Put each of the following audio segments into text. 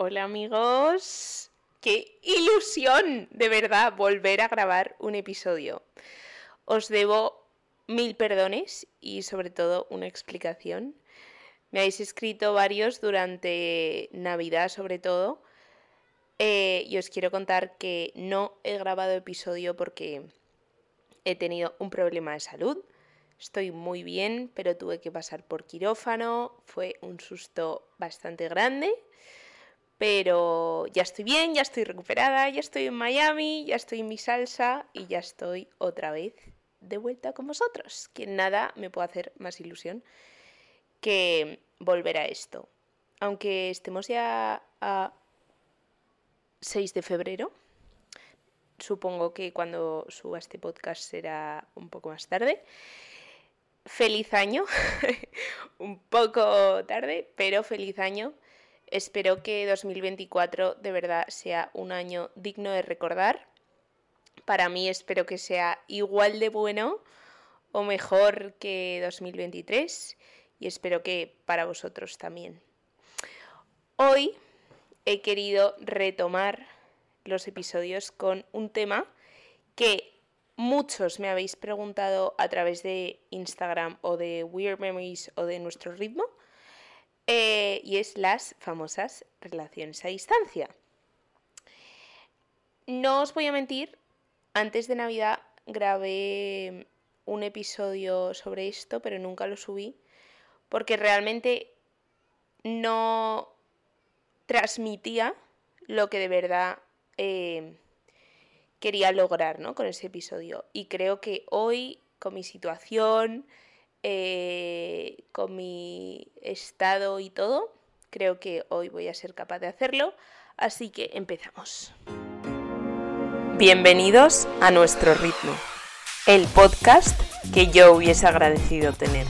Hola amigos, qué ilusión de verdad volver a grabar un episodio. Os debo mil perdones y sobre todo una explicación. Me habéis escrito varios durante Navidad sobre todo eh, y os quiero contar que no he grabado episodio porque he tenido un problema de salud. Estoy muy bien, pero tuve que pasar por quirófano. Fue un susto bastante grande. Pero ya estoy bien, ya estoy recuperada, ya estoy en Miami, ya estoy en mi salsa y ya estoy otra vez de vuelta con vosotros. Que nada me puede hacer más ilusión que volver a esto. Aunque estemos ya a 6 de febrero, supongo que cuando suba este podcast será un poco más tarde. Feliz año, un poco tarde, pero feliz año. Espero que 2024 de verdad sea un año digno de recordar. Para mí espero que sea igual de bueno o mejor que 2023 y espero que para vosotros también. Hoy he querido retomar los episodios con un tema que muchos me habéis preguntado a través de Instagram o de Weird Memories o de nuestro ritmo eh, y es las famosas relaciones a distancia. No os voy a mentir, antes de Navidad grabé un episodio sobre esto, pero nunca lo subí, porque realmente no transmitía lo que de verdad eh, quería lograr ¿no? con ese episodio. Y creo que hoy, con mi situación, eh, con mi estado y todo, creo que hoy voy a ser capaz de hacerlo. Así que empezamos. Bienvenidos a nuestro ritmo, el podcast que yo hubiese agradecido tener.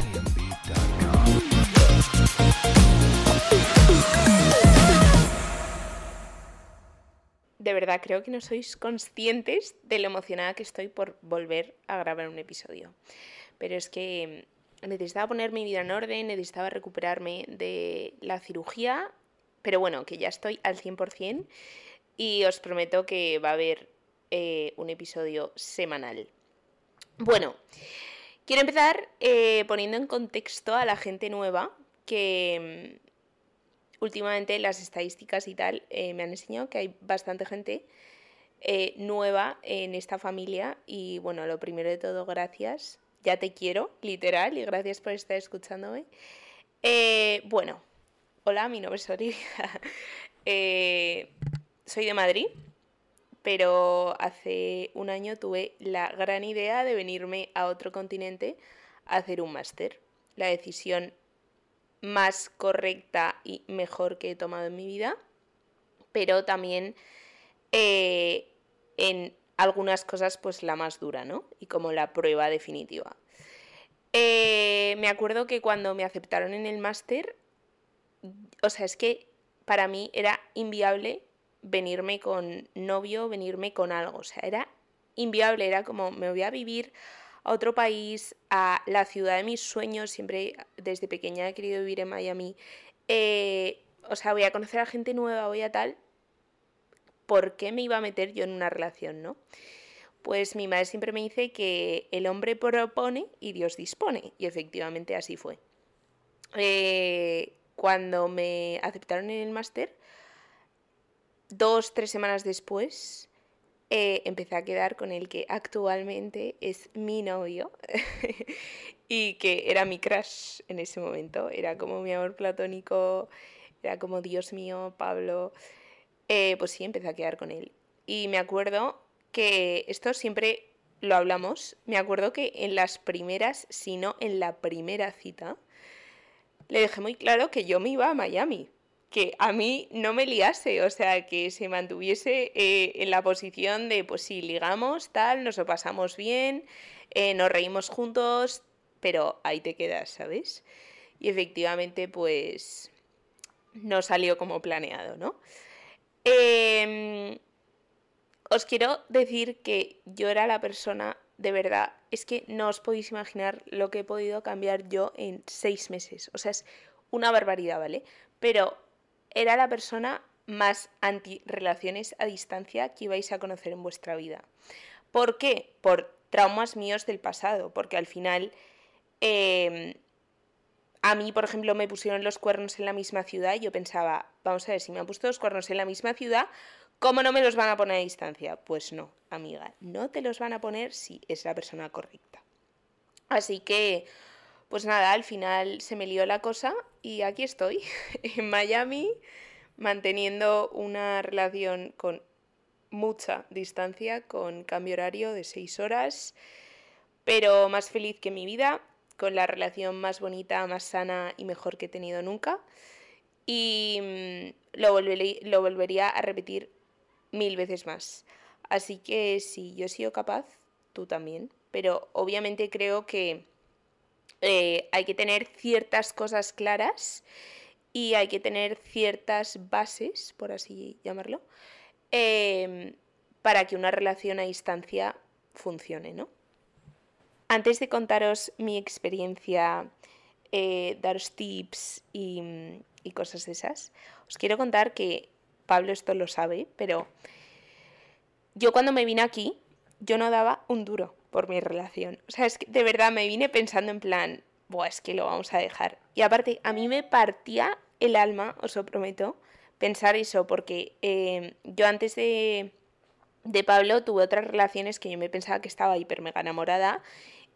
de verdad creo que no sois conscientes de lo emocionada que estoy por volver a grabar un episodio. Pero es que necesitaba poner mi vida en orden, necesitaba recuperarme de la cirugía, pero bueno, que ya estoy al 100% y os prometo que va a haber eh, un episodio semanal. Bueno, quiero empezar eh, poniendo en contexto a la gente nueva que mm, últimamente las estadísticas y tal eh, me han enseñado que hay bastante gente nueva en esta familia y bueno, lo primero de todo, gracias ya te quiero, literal, y gracias por estar escuchándome. Eh, bueno, hola, mi nombre es Olivia. Eh, soy de Madrid, pero hace un año tuve la gran idea de venirme a otro continente a hacer un máster. La decisión más correcta y mejor que he tomado en mi vida, pero también eh, en algunas cosas pues la más dura, ¿no? Y como la prueba definitiva. Eh, me acuerdo que cuando me aceptaron en el máster, o sea, es que para mí era inviable venirme con novio, venirme con algo, o sea, era inviable, era como me voy a vivir a otro país, a la ciudad de mis sueños, siempre desde pequeña he querido vivir en Miami, eh, o sea, voy a conocer a gente nueva, voy a tal, ¿por qué me iba a meter yo en una relación, no? Pues mi madre siempre me dice que el hombre propone y Dios dispone, y efectivamente así fue. Eh, cuando me aceptaron en el máster, dos, tres semanas después, eh, empecé a quedar con el que actualmente es mi novio y que era mi crush en ese momento, era como mi amor platónico, era como Dios mío, Pablo. Eh, pues sí, empecé a quedar con él. Y me acuerdo que esto siempre lo hablamos, me acuerdo que en las primeras, si no en la primera cita, le dejé muy claro que yo me iba a Miami, que a mí no me liase, o sea, que se mantuviese eh, en la posición de, pues sí, ligamos, tal, nos lo pasamos bien, eh, nos reímos juntos, pero ahí te quedas, ¿sabes? Y efectivamente, pues no salió como planeado, ¿no? Em, os quiero decir que yo era la persona, de verdad, es que no os podéis imaginar lo que he podido cambiar yo en seis meses. O sea, es una barbaridad, ¿vale? Pero era la persona más anti-relaciones a distancia que ibais a conocer en vuestra vida. ¿Por qué? Por traumas míos del pasado, porque al final em, a mí, por ejemplo, me pusieron los cuernos en la misma ciudad y yo pensaba, vamos a ver, si me han puesto los cuernos en la misma ciudad, ¿cómo no me los van a poner a distancia? Pues no, amiga, no te los van a poner si es la persona correcta. Así que, pues nada, al final se me lió la cosa y aquí estoy, en Miami, manteniendo una relación con mucha distancia, con cambio horario de seis horas, pero más feliz que mi vida, con la relación más bonita, más sana y mejor que he tenido nunca. Y mm, lo, volvería a repetir mil veces más. Así que si yo he sido capaz, tú también. Pero obviamente creo que eh, hay que tener ciertas cosas claras y hay que tener ciertas bases, por así llamarlo, em, para que una relación a distancia funcione, ¿no? Antes de contaros mi experiencia, eh, daros tips y, cosas de esas, os quiero contar que Pablo esto lo sabe, pero yo cuando me vine aquí, yo no daba un duro por mi relación. O sea, es que de verdad me vine pensando en plan, Buah, es que lo vamos a dejar. Y aparte, a mí me partía el alma, os lo prometo, pensar eso, porque eh, yo antes de, de Pablo tuve otras relaciones que yo me pensaba que estaba hiper mega enamorada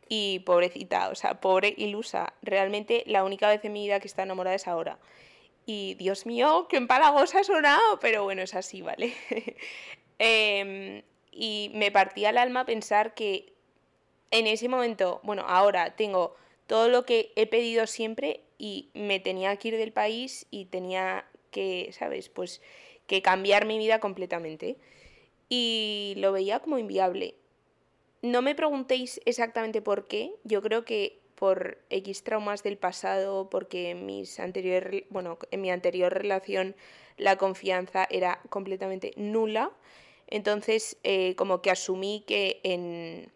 y pobrecita, o sea, pobre ilusa. Realmente la única vez en mi vida que está enamorada es ahora. Y Dios mío, qué empalagosa ha sonado, pero bueno, es así, ¿vale? Em, y me partía el alma pensar que en ese momento, bueno, ahora tengo todo lo que he pedido siempre y me tenía que ir del país y tenía que, ¿sabes? Pues que cambiar mi vida completamente. Y lo veía como inviable. No me preguntéis exactamente por qué. Yo creo que por X traumas del pasado, porque en, mis anteriores, bueno, en mi anterior relación la confianza era completamente nula. Entonces, eh, como que asumí que en,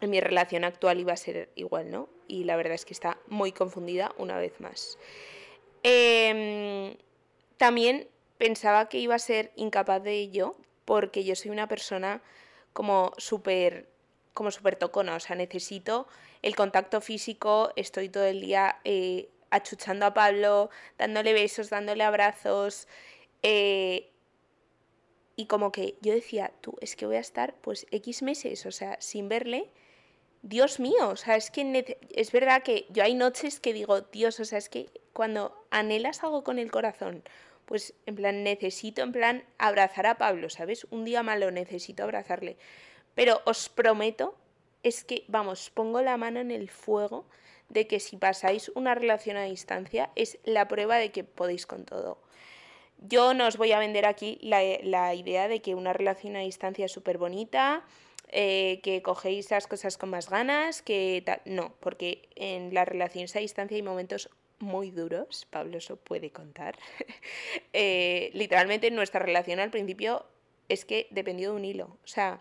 en mi relación actual iba a ser igual, ¿no? Y la verdad es que está muy confundida una vez más. Em, también pensaba que iba a ser incapaz de ello porque yo soy una persona como súper como súper tocona, o sea, necesito el contacto físico, estoy todo el día eh, achuchando a Pablo, dándole besos, dándole abrazos, eh, y como que yo decía, tú, es que voy a estar pues X meses, o sea, sin verle. Dios mío, o sea, es que es verdad que yo hay noches que digo, Dios, o sea, es que cuando anhelas algo con el corazón, pues en plan necesito, en plan abrazar a Pablo, ¿sabes? Un día malo necesito abrazarle. Pero os prometo, es que, vamos, pongo la mano en el fuego de que si pasáis una relación a distancia es la prueba de que podéis con todo. Yo no os voy a vender aquí la, idea de que una relación a distancia es súper bonita, eh, que cogéis las cosas con más ganas, que tal. No, porque en las relaciones a distancia hay momentos muy duros, Pablo eso puede contar. Eh, literalmente nuestra relación al principio es que dependió de un hilo, o sea,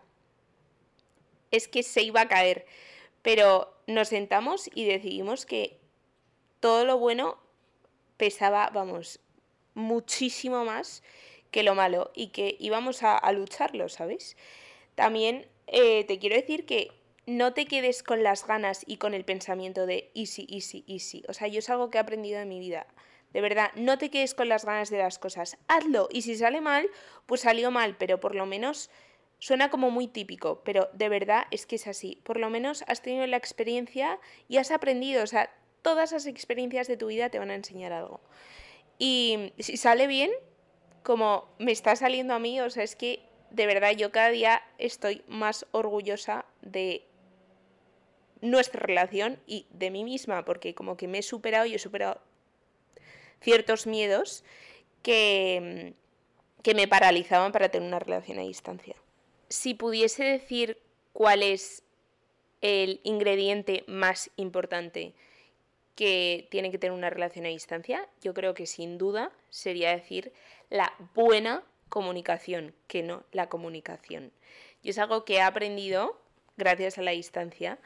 es que se iba a caer, pero nos sentamos y decidimos que todo lo bueno pesaba, vamos, muchísimo más que lo malo y que íbamos a, lucharlo, ¿sabes? También eh, te quiero decir que no te quedes con las ganas y con el pensamiento de easy, easy, easy. O sea, yo es algo que he aprendido en mi vida. De verdad, no te quedes con las ganas de las cosas. Hazlo. Y si sale mal, pues salió mal, pero por lo menos suena como muy típico, pero de verdad es que es así. Por lo menos has tenido la experiencia y has aprendido. O sea, todas las experiencias de tu vida te van a enseñar algo. Y si sale bien, como me está saliendo a mí, o sea, es que de verdad yo cada día estoy más orgullosa de nuestra relación y de mí misma, porque como que me he superado y he superado ciertos miedos que, que me paralizaban para tener una relación a distancia. Si pudiese decir cuál es el ingrediente más importante que tienen que tener una relación a distancia, yo creo que sin duda sería decir la buena comunicación, que no la comunicación. Y es algo que he aprendido gracias a la distancia.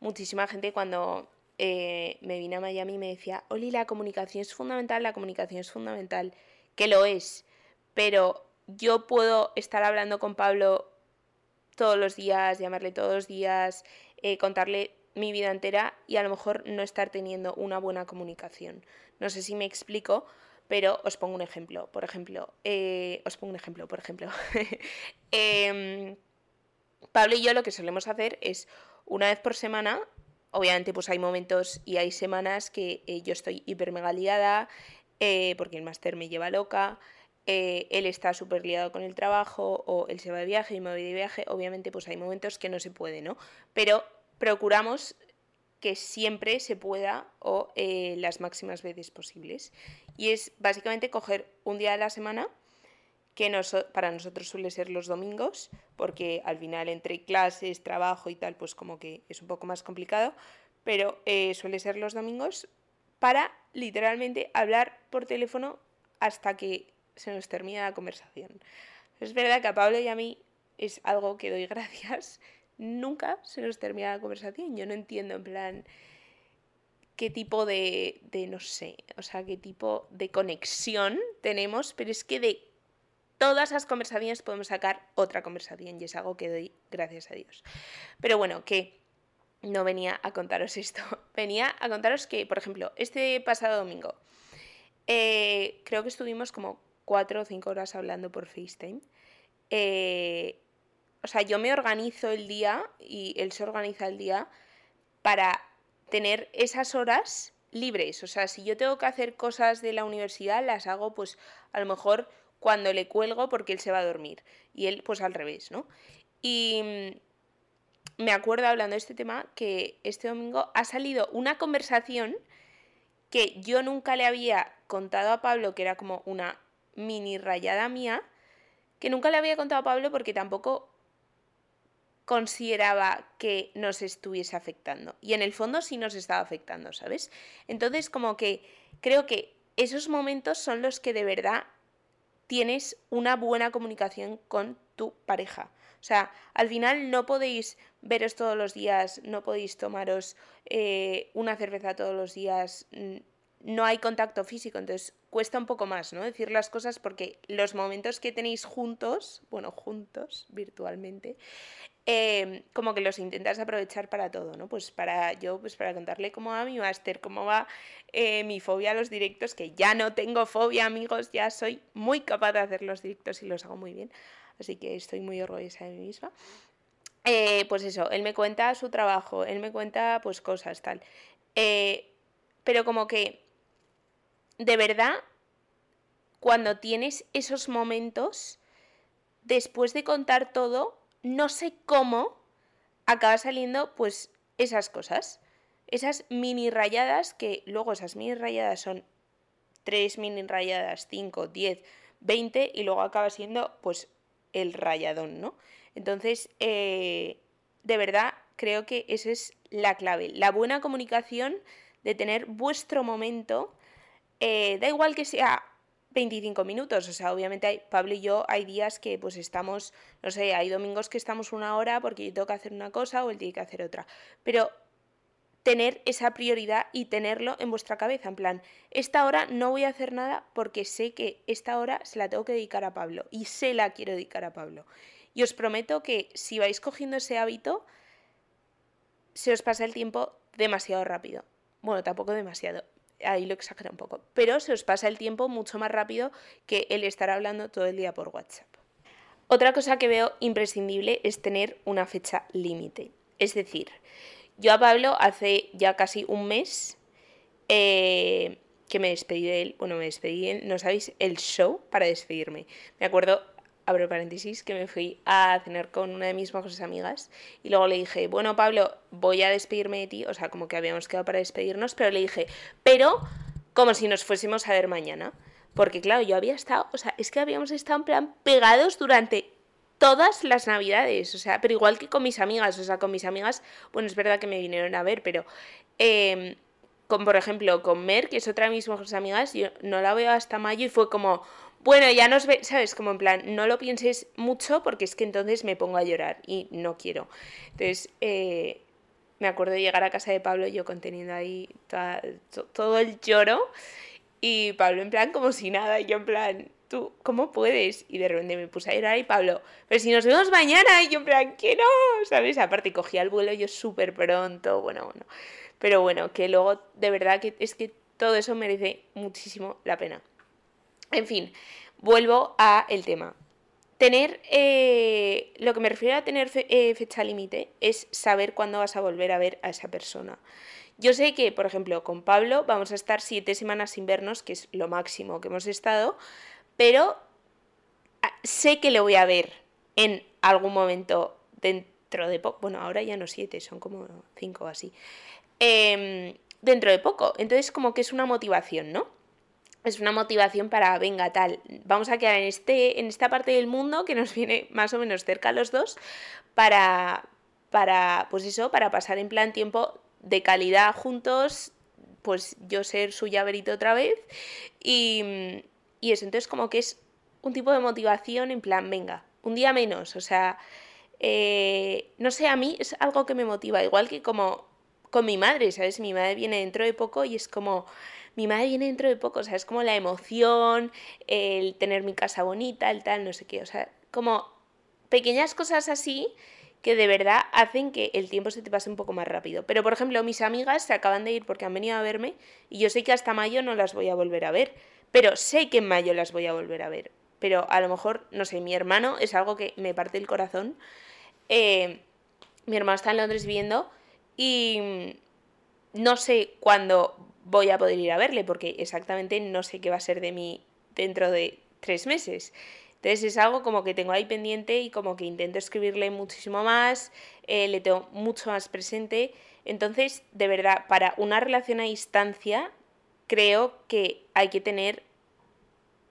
Muchísima gente cuando eh, me vine a Miami me decía, Oli, la comunicación es fundamental, la comunicación es fundamental, que lo es, pero yo puedo estar hablando con Pablo todos los días, llamarle todos los días, eh, contarle mi vida entera y a lo mejor no estar teniendo una buena comunicación. No sé si me explico, pero os pongo un ejemplo. Por ejemplo, eh, os pongo un ejemplo, por ejemplo. Em, Pablo y yo lo que solemos hacer es una vez por semana, obviamente pues hay momentos y hay semanas que eh, yo estoy hiper mega liada, porque el máster me lleva loca, eh, él está súper liado con el trabajo o él se va de viaje y me voy de viaje, obviamente pues hay momentos que no se puede, ¿no? Pero procuramos que siempre se pueda o eh, las máximas veces posibles. Y es básicamente coger un día de la semana, que para nosotros suele ser los domingos, porque al final entre clases, trabajo y tal, pues como que es un poco más complicado, pero eh, suele ser los domingos para literalmente hablar por teléfono hasta que se nos termina la conversación. Es verdad que a Pablo y a mí es algo que doy gracias. Nunca se nos termina la conversación. Yo no entiendo en plan qué tipo de, de, no sé, o sea, qué tipo de conexión tenemos, pero es que de todas las conversaciones podemos sacar otra conversación y es algo que doy gracias a Dios. Pero bueno, que no venía a contaros esto, venía a contaros que, por ejemplo, este pasado domingo, eh, creo que estuvimos como cuatro o cinco horas hablando por FaceTime. Eh, o sea, yo me organizo el día y él se organiza el día para tener esas horas libres. O sea, si yo tengo que hacer cosas de la universidad, las hago pues a lo mejor cuando le cuelgo porque él se va a dormir. Y él pues al revés, ¿no? Y mm, me acuerdo hablando de este tema que este domingo ha salido una conversación que yo nunca le había contado a Pablo, que era como una mini rayada mía que nunca le había contado a Pablo porque tampoco consideraba que nos estuviese afectando. Y en el fondo sí nos estaba afectando, ¿sabes? Entonces como que creo que esos momentos son los que de verdad tienes una buena comunicación con tu pareja. O sea, al final no podéis veros todos los días, no podéis tomaros eh, una cerveza todos los días, no hay contacto físico, entonces cuesta un poco más, ¿no? Decir las cosas porque los momentos que tenéis juntos, bueno, juntos, virtualmente, em, como que los intentas aprovechar para todo, ¿no? Pues para yo, pues para contarle cómo va mi máster, cómo va eh, mi fobia a los directos, que ya no tengo fobia, amigos, ya soy muy capaz de hacer los directos y los hago muy bien, así que estoy muy orgullosa de mí misma. Eh, pues eso, él me cuenta su trabajo, él me cuenta pues cosas, tal. Eh, pero como que de verdad, cuando tienes esos momentos, después de contar todo, no sé cómo acaba saliendo pues esas cosas. Esas mini rayadas que luego esas mini rayadas son tres mini rayadas, 5, 10, 20 y luego acaba siendo pues el rayadón, ¿no? Entonces, eh, de verdad, creo que esa es la clave. La buena comunicación de tener vuestro momento eh, da igual que sea 25 minutos, o sea, obviamente hay, Pablo y yo hay días que pues estamos, no sé, hay domingos que estamos una hora porque yo tengo que hacer una cosa o él tiene que hacer otra, pero tener esa prioridad y tenerlo en vuestra cabeza, en plan, esta hora no voy a hacer nada porque sé que esta hora se la tengo que dedicar a Pablo y se la quiero dedicar a Pablo. Y os prometo que si vais cogiendo ese hábito, se os pasa el tiempo demasiado rápido. Bueno, tampoco demasiado, ahí lo exagera un poco, pero se os pasa el tiempo mucho más rápido que el estar hablando todo el día por WhatsApp. Otra cosa que veo imprescindible es tener una fecha límite. Es decir, yo a Pablo hace ya casi un mes eh, que me despedí de él, bueno, me despedí, no sabéis, el show para despedirme. Me acuerdo abro paréntesis, que me fui a cenar con una de mis mejores amigas y luego le dije, bueno Pablo, voy a despedirme de ti, o sea, como que habíamos quedado para despedirnos, pero le dije, pero como si nos fuésemos a ver mañana. Porque claro, yo había estado, o sea, es que habíamos estado en plan pegados durante todas las navidades, o sea, pero igual que con mis amigas, o sea, con mis amigas, bueno, es verdad que me vinieron a ver, pero... Eh, con, por ejemplo, con Mer, que es otra de mis mejores amigas, yo no la veo hasta mayo y fue como, bueno, ya nos ve, ¿sabes? Como en plan, no lo pienses mucho porque es que entonces me pongo a llorar y no quiero. Entonces, eh, me acuerdo de llegar a casa de Pablo, yo conteniendo ahí todo el lloro y Pablo en plan como si nada, y yo en plan, tú, ¿cómo puedes? Y de repente me puse a ir ahí, Pablo, pero si nos vemos mañana, y yo en plan, que no, ¿sabes? Aparte cogí el vuelo yo súper pronto, bueno, bueno. Pero bueno, que luego de verdad que es que todo eso merece muchísimo la pena. En fin, vuelvo a el tema. Tener, eh, lo que me refiero a tener eh, fecha límite es saber cuándo vas a volver a ver a esa persona. Yo sé que, por ejemplo, con Pablo vamos a estar siete semanas sin vernos, que es lo máximo que hemos estado, pero ah, sé que le voy a ver en algún momento dentro de poco. Bueno, ahora ya no siete, son como cinco o así. Em, dentro de poco. Entonces, como que es una motivación, ¿no? Es una motivación para, venga, tal, vamos a quedar en, este, en esta parte del mundo que nos viene más o menos cerca a los dos para, para, pues eso, para pasar en plan tiempo de calidad juntos, pues yo ser su llaverito otra vez y, y eso, entonces como que es un tipo de motivación en plan, venga, un día menos, o sea, eh, no sé, a mí es algo que me motiva, igual que como con mi madre, ¿sabes? Mi madre viene dentro de poco y es como, mi madre viene dentro de poco, o sea, es como la emoción, el tener mi casa bonita, el tal, no sé qué, o sea, como pequeñas cosas así que de verdad hacen que el tiempo se te pase un poco más rápido. Pero, por ejemplo, mis amigas se acaban de ir porque han venido a verme y yo sé que hasta mayo no las voy a volver a ver, pero sé que en mayo las voy a volver a ver. Pero a lo mejor, no sé, mi hermano es algo que me parte el corazón. Eh, mi hermano está en Londres viviendo y no sé cuándo voy a poder ir a verle, porque exactamente no sé qué va a ser de mí dentro de tres meses. Entonces es algo como que tengo ahí pendiente y como que intento escribirle muchísimo más, eh, le tengo mucho más presente. Entonces, de verdad, para una relación a distancia, creo que hay que tener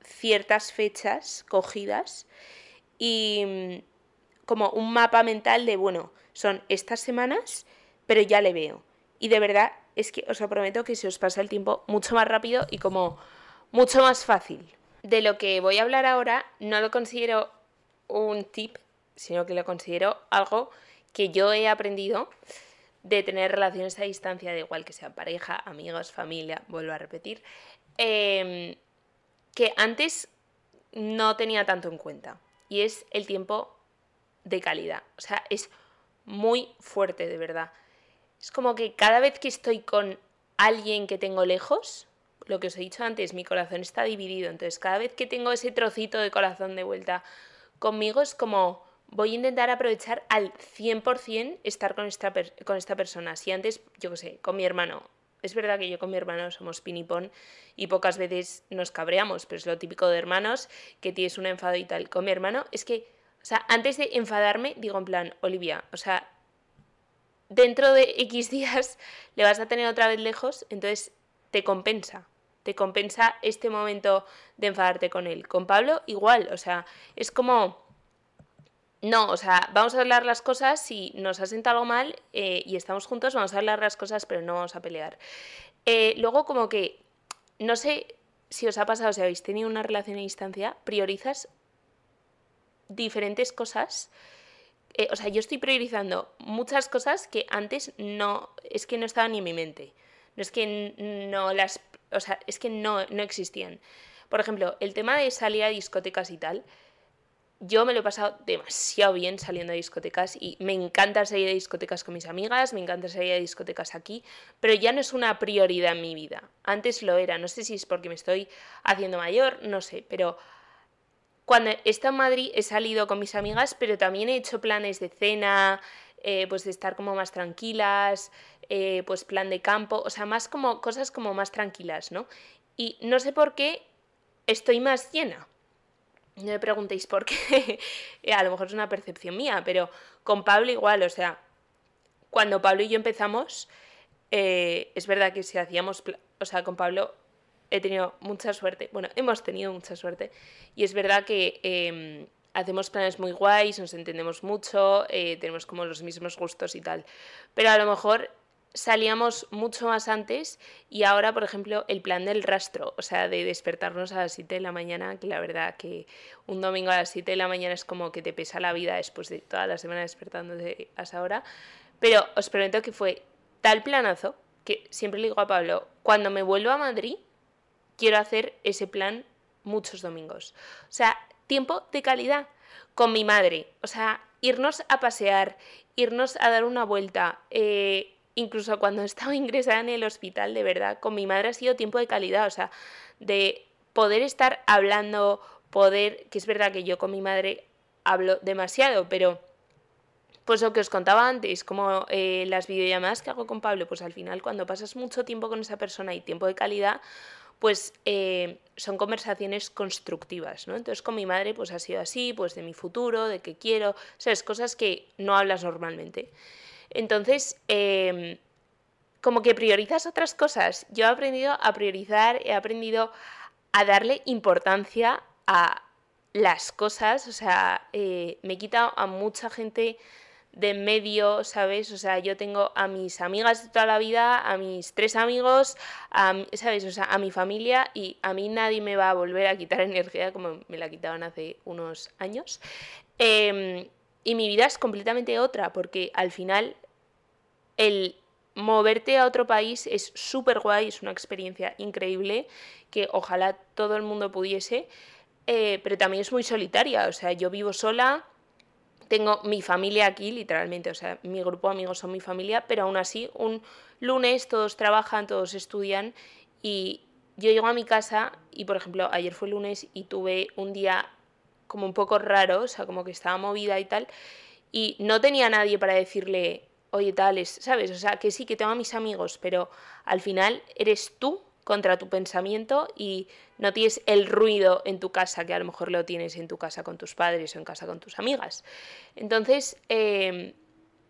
ciertas fechas cogidas y mm, como un mapa mental de, bueno, son estas semanas pero ya le veo. Y de verdad es que os prometo que se os pasa el tiempo mucho más rápido y como mucho más fácil. De lo que voy a hablar ahora no lo considero un tip, sino que lo considero algo que yo he aprendido de tener relaciones a distancia, de igual que sea pareja, amigos, familia, vuelvo a repetir, em, que antes no tenía tanto en cuenta. Y es el tiempo de calidad. O sea, es muy fuerte, de verdad. Es como que cada vez que estoy con alguien que tengo lejos, lo que os he dicho antes, mi corazón está dividido. Entonces, cada vez que tengo ese trocito de corazón de vuelta conmigo, es como voy a intentar aprovechar al 100% estar con esta, con esta persona. Si antes, yo qué sé, con mi hermano. Es verdad que yo con mi hermano somos pinipón y pocas veces nos cabreamos, pero es lo típico de hermanos, que tienes un enfado y tal. Con mi hermano es que, o sea, antes de enfadarme, digo en plan, Olivia, o sea, dentro de X días le vas a tener otra vez lejos, entonces te compensa. Te compensa este momento de enfadarte con él. Con Pablo igual, o sea, es como... No, o sea, vamos a hablar las cosas, si nos ha sentado mal eh, y estamos juntos, vamos a hablar las cosas, pero no vamos a pelear. Eh, luego como que, no sé si os ha pasado, si habéis tenido una relación a distancia, priorizas diferentes cosas eh, o sea, yo estoy priorizando muchas cosas que antes no, es que no estaban ni en mi mente. No es que no las, o sea, es que no, no existían. Por ejemplo, el tema de salir a discotecas y tal, yo me lo he pasado demasiado bien saliendo a discotecas y me encanta salir a discotecas con mis amigas, me encanta salir a discotecas aquí, pero ya no es una prioridad en mi vida. Antes lo era, no sé si es porque me estoy haciendo mayor, no sé, pero cuando he estado en Madrid he salido con mis amigas, pero también he hecho planes de cena, eh, pues de estar como más tranquilas, eh, pues plan de campo, o sea, más como cosas como más tranquilas, ¿no? Y no sé por qué estoy más llena. No me preguntéis por qué, a lo mejor es una percepción mía, pero con Pablo igual, o sea, cuando Pablo y yo empezamos, eh, es verdad que si hacíamos, o sea, con Pablo he tenido mucha suerte, bueno, hemos tenido mucha suerte. Y es verdad que em, hacemos planes muy guays, nos entendemos mucho, eh, tenemos como los mismos gustos y tal, pero a lo mejor salíamos mucho más antes y ahora, por ejemplo, el plan del rastro, o sea, de despertarnos a las 7 de la mañana, que la verdad que un domingo a las 7 de la mañana es como que te pesa la vida después de toda la semana despertándote a esa hora, pero os prometo que fue tal planazo que siempre le digo a Pablo, cuando me vuelvo a Madrid, quiero hacer ese plan muchos domingos. O sea, tiempo de calidad con mi madre. O sea, irnos a pasear, irnos a dar una vuelta. Eh, incluso cuando estaba ingresada en el hospital, de verdad, con mi madre ha sido tiempo de calidad. O sea, de poder estar hablando, poder, que es verdad que yo con mi madre hablo demasiado, pero pues lo que os contaba antes, como eh, las videollamadas que hago con Pablo, pues al final cuando pasas mucho tiempo con esa persona y tiempo de calidad, pues eh, son conversaciones constructivas, ¿no? Entonces con mi madre pues ha sido así, pues de mi futuro, de qué quiero, o sea, es cosas que no hablas normalmente. Entonces, em, como que priorizas otras cosas. Yo he aprendido a priorizar, he aprendido a darle importancia a las cosas, o sea, eh, me he quitado a mucha gente de medio, ¿sabes? O sea, yo tengo a mis amigas de toda la vida, a mis tres amigos, a, ¿sabes? O sea, a mi familia y a mí nadie me va a volver a quitar energía como me la quitaban hace unos años. Em, y mi vida es completamente otra, porque al final el moverte a otro país es súper guay, es una experiencia increíble que ojalá todo el mundo pudiese, eh, pero también es muy solitaria, o sea, yo vivo sola tengo mi familia aquí, literalmente, o sea, mi grupo de amigos son mi familia, pero aún así, un lunes todos trabajan, todos estudian y yo llego a mi casa y, por ejemplo, ayer fue lunes y tuve un día como un poco raro, o sea, como que estaba movida y tal, y no tenía nadie para decirle, oye, tal, ¿sabes? O sea, que sí, que tengo a mis amigos, pero al final eres tú contra tu pensamiento y no tienes el ruido en tu casa que a lo mejor lo tienes en tu casa con tus padres o en casa con tus amigas. Entonces, em,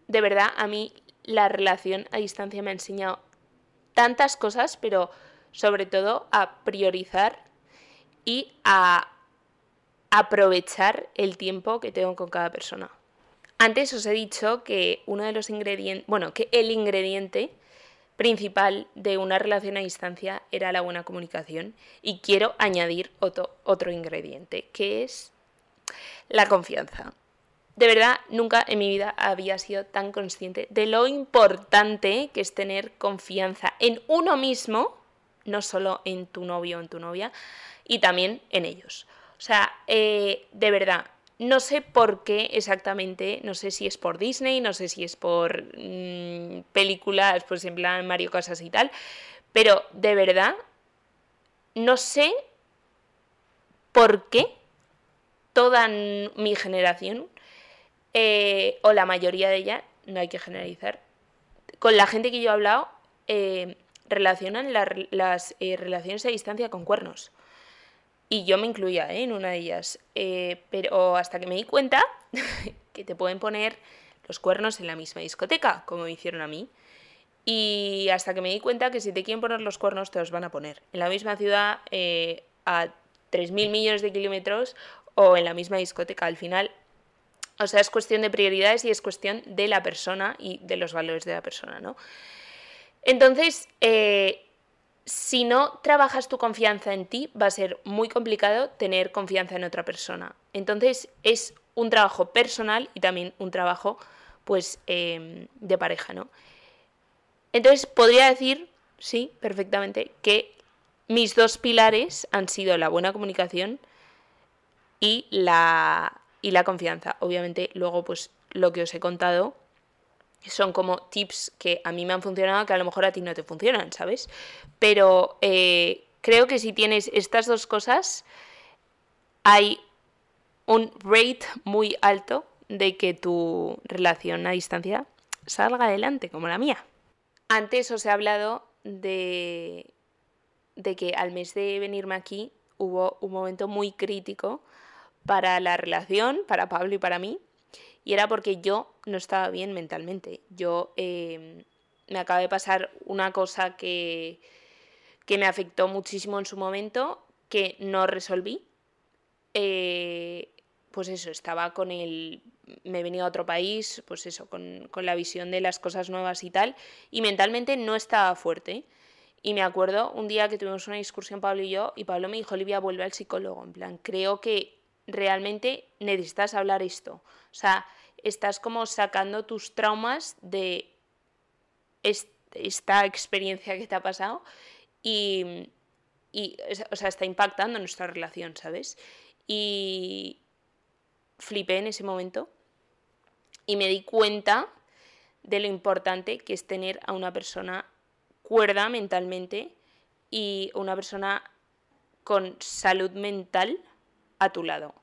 de verdad, a mí la relación a distancia me ha enseñado tantas cosas, pero sobre todo a priorizar y a aprovechar el tiempo que tengo con cada persona. Antes os he dicho que uno de los ingredientes, bueno, que el ingrediente principal de una relación a distancia era la buena comunicación y quiero añadir otro, otro ingrediente, que es la confianza. De verdad, nunca en mi vida había sido tan consciente de lo importante que es tener confianza en uno mismo, no solo en tu novio o en tu novia, y también en ellos. O sea, eh, de verdad, no sé por qué exactamente, no sé si es por Disney, no sé si es por mm, películas, pues en plan Mario Casas y tal, pero de verdad, no sé por qué toda mi generación, eh, o la mayoría de ella, no hay que generalizar, con la gente que yo he hablado, eh, relacionan las eh, relaciones a distancia con cuernos. Y yo me incluía ¿eh? en una de ellas. Eh, pero hasta que me di cuenta que te pueden poner los cuernos en la misma discoteca, como me hicieron a mí. Y hasta que me di cuenta que si te quieren poner los cuernos, te los van a poner. En la misma ciudad, eh, a 3.000 millones de kilómetros o en la misma discoteca. Al final, o sea, es cuestión de prioridades y es cuestión de la persona y de los valores de la persona, ¿no? Entonces, si no trabajas tu confianza en ti, va a ser muy complicado tener confianza en otra persona. Entonces es un trabajo personal y también un trabajo pues em, de pareja, ¿no? Entonces podría decir, sí, perfectamente, que mis dos pilares han sido la buena comunicación y la, y la confianza. Obviamente luego pues lo que os he contado son como tips que a mí me han funcionado que a lo mejor a ti no te funcionan, ¿sabes? Pero eh, creo que si tienes estas dos cosas, hay un rate muy alto de que tu relación a distancia salga adelante, como la mía. Antes os he hablado de, de que al mes de venirme aquí hubo un momento muy crítico para la relación, para Pablo y para mí, y era porque yo no estaba bien mentalmente. Yo em, me acaba de pasar una cosa que, que me afectó muchísimo en su momento, que no resolví. Eh, pues eso, estaba con el... Me he venido a otro país, pues eso, con, con, la visión de las cosas nuevas y tal, y mentalmente no estaba fuerte. Y me acuerdo un día que tuvimos una discusión Pablo y yo, y Pablo me dijo, Olivia, vuelve al psicólogo. En plan, creo que realmente necesitas hablar esto. O sea, estás como sacando tus traumas de esta experiencia que te ha pasado y, o sea, está impactando nuestra relación, ¿sabes? Y flipé en ese momento y me di cuenta de lo importante que es tener a una persona cuerda mentalmente y una persona con salud mental a tu lado.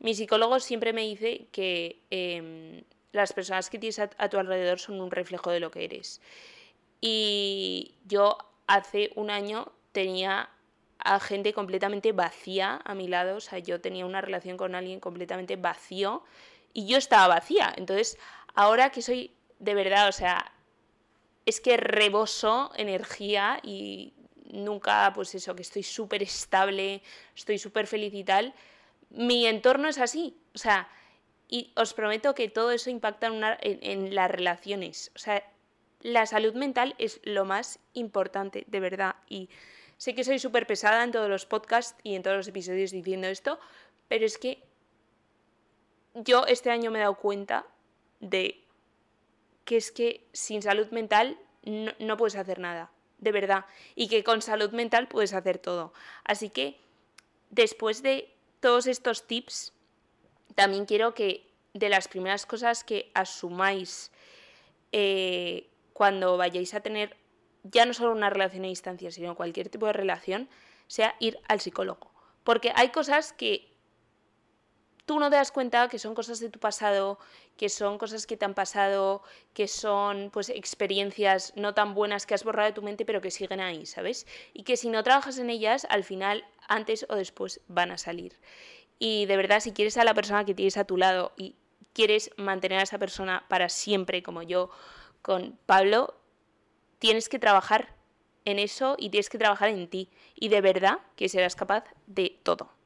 Mi psicólogo siempre me dice que em, las personas que tienes a, tu alrededor son un reflejo de lo que eres. Y yo hace un año tenía a gente completamente vacía a mi lado, o sea, yo tenía una relación con alguien completamente vacío y yo estaba vacía. Entonces, ahora que soy de verdad, o sea, es que reboso energía y nunca, pues eso, que estoy súper estable, estoy súper feliz y tal, mi entorno es así. O sea, y os prometo que todo eso impacta en, las relaciones. O sea, la salud mental es lo más importante, de verdad. Y sé que soy súper pesada en todos los podcasts y en todos los episodios diciendo esto, pero es que yo este año me he dado cuenta de que es que sin salud mental no puedes hacer nada, de verdad. Y que con salud mental puedes hacer todo. Así que después de todos estos tips, también quiero que de las primeras cosas que asumáis eh, cuando vayáis a tener ya no solo una relación a distancia, sino cualquier tipo de relación, sea ir al psicólogo. Porque hay cosas que tú no te das cuenta que son cosas de tu pasado, que son cosas que te han pasado, que son pues experiencias no tan buenas que has borrado de tu mente, pero que siguen ahí, ¿sabes? Y que si no trabajas en ellas, al final, antes o después van a salir. Y de verdad, si quieres a la persona que tienes a tu lado y quieres mantener a esa persona para siempre, como yo con Pablo, tienes que trabajar en eso y tienes que trabajar en ti. Y de verdad que serás capaz de todo.